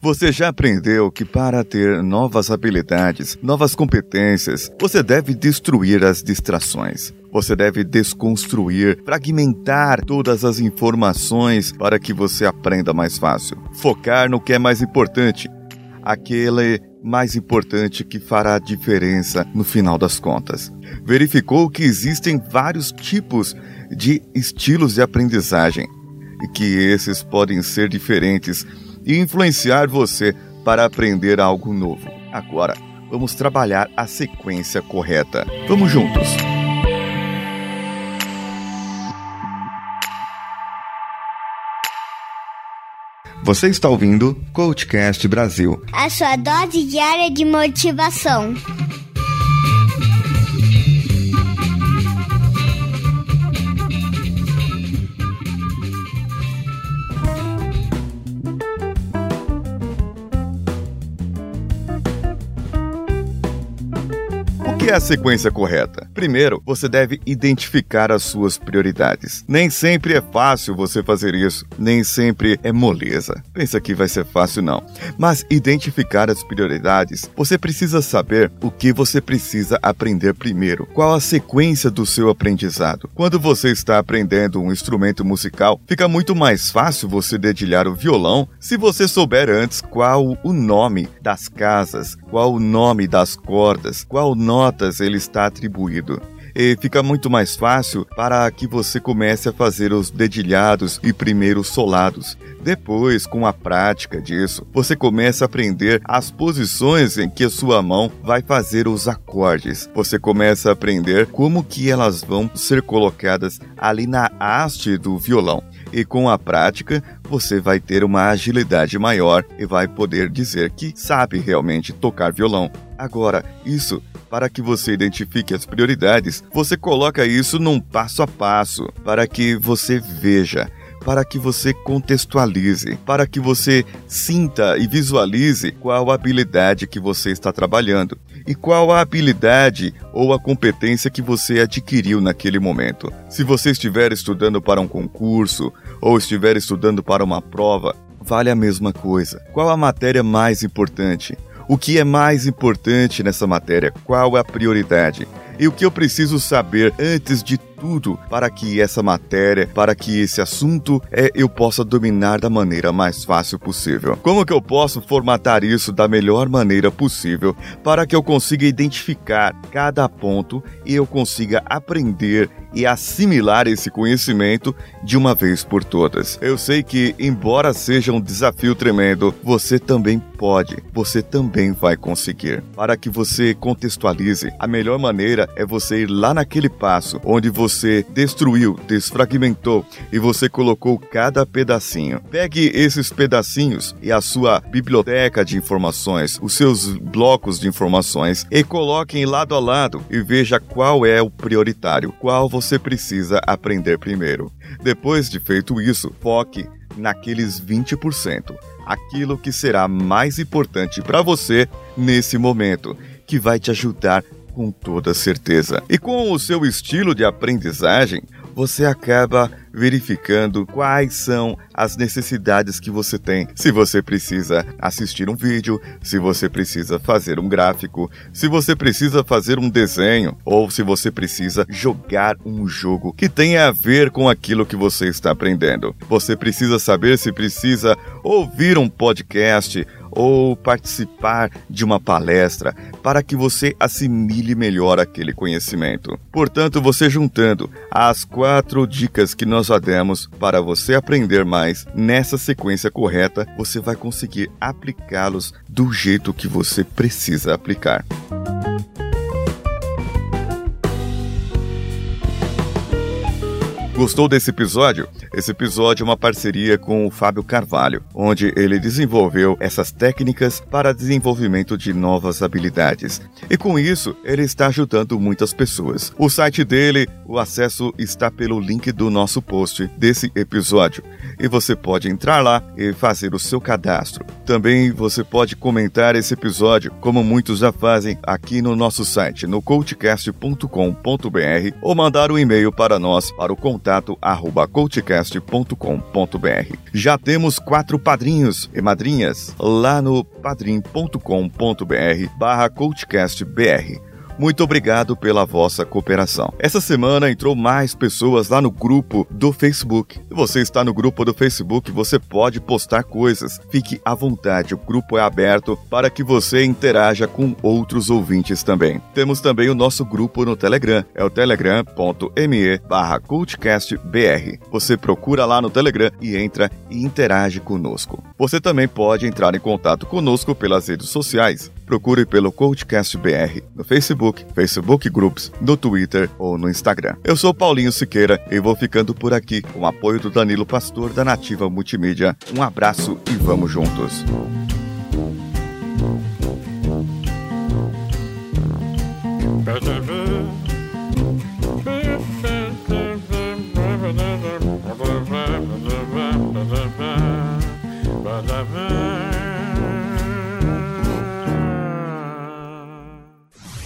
Você já aprendeu que para ter novas habilidades, novas competências, você deve destruir as distrações. Você deve desconstruir, fragmentar todas as informações para que você aprenda mais fácil. Focar no que é mais importante, aquele mais importante que fará a diferença no final das contas. Verificou que existem vários tipos de estilos de aprendizagem e que esses podem ser diferentes e influenciar você para aprender algo novo. Agora, vamos trabalhar a sequência correta. Vamos juntos! Você está ouvindo Coachcast Brasil a sua dose diária de motivação. É a sequência correta? Primeiro, você deve identificar as suas prioridades. Nem sempre é fácil você fazer isso, nem sempre é moleza. Pensa que vai ser fácil, não. Mas identificar as prioridades, você precisa saber o que você precisa aprender primeiro. Qual a sequência do seu aprendizado? Quando você está aprendendo um instrumento musical, fica muito mais fácil você dedilhar o violão se você souber antes qual o nome das casas, qual o nome das cordas, qual nota notas ele está atribuído. E fica muito mais fácil para que você comece a fazer os dedilhados e primeiros solados. Depois, com a prática disso, você começa a aprender as posições em que a sua mão vai fazer os acordes. Você começa a aprender como que elas vão ser colocadas ali na haste do violão. E com a prática, você vai ter uma agilidade maior e vai poder dizer que sabe realmente tocar violão. Agora, isso para que você identifique as prioridades, você coloca isso num passo a passo para que você veja para que você contextualize, para que você sinta e visualize qual a habilidade que você está trabalhando e qual a habilidade ou a competência que você adquiriu naquele momento. Se você estiver estudando para um concurso ou estiver estudando para uma prova, vale a mesma coisa. Qual a matéria mais importante? O que é mais importante nessa matéria? Qual é a prioridade? E o que eu preciso saber antes de tudo para que essa matéria, para que esse assunto é, eu possa dominar da maneira mais fácil possível. Como que eu posso formatar isso da melhor maneira possível para que eu consiga identificar cada ponto e eu consiga aprender e assimilar esse conhecimento de uma vez por todas. Eu sei que, embora seja um desafio tremendo, você também pode, você também vai conseguir. Para que você contextualize, a melhor maneira é você ir lá naquele passo onde você destruiu, desfragmentou e você colocou cada pedacinho. Pegue esses pedacinhos e a sua biblioteca de informações, os seus blocos de informações e coloquem lado a lado e veja qual é o prioritário, qual você precisa aprender primeiro. Depois de feito isso, foque naqueles 20%, aquilo que será mais importante para você nesse momento, que vai te ajudar com toda certeza. E com o seu estilo de aprendizagem, você acaba verificando quais são as necessidades que você tem. Se você precisa assistir um vídeo, se você precisa fazer um gráfico, se você precisa fazer um desenho ou se você precisa jogar um jogo que tenha a ver com aquilo que você está aprendendo. Você precisa saber se precisa ouvir um podcast ou participar de uma palestra para que você assimile melhor aquele conhecimento. Portanto, você juntando as quatro dicas que nós já demos para você aprender mais nessa sequência correta, você vai conseguir aplicá-los do jeito que você precisa aplicar. Gostou desse episódio? Esse episódio é uma parceria com o Fábio Carvalho, onde ele desenvolveu essas técnicas para desenvolvimento de novas habilidades. E com isso, ele está ajudando muitas pessoas. O site dele, o acesso está pelo link do nosso post desse episódio. E você pode entrar lá e fazer o seu cadastro. Também você pode comentar esse episódio, como muitos já fazem aqui no nosso site, no coachcast.com.br, ou mandar um e-mail para nós para o contato contato arroba coachcast.com.br. Já temos quatro padrinhos e madrinhas lá no padrim.com.br barra coachcastbr. Muito obrigado pela vossa cooperação. Essa semana entrou mais pessoas lá no grupo do Facebook. Se você está no grupo do Facebook, você pode postar coisas. Fique à vontade, o grupo é aberto para que você interaja com outros ouvintes também. Temos também o nosso grupo no Telegram, é o telegram.me barra cultcastbr. Você procura lá no Telegram e entra e interage conosco. Você também pode entrar em contato conosco pelas redes sociais. Procure pelo Coachcast BR no Facebook, Facebook Groups, no Twitter ou no Instagram. Eu sou Paulinho Siqueira e vou ficando por aqui com o apoio do Danilo Pastor da Nativa Multimídia. Um abraço e vamos juntos.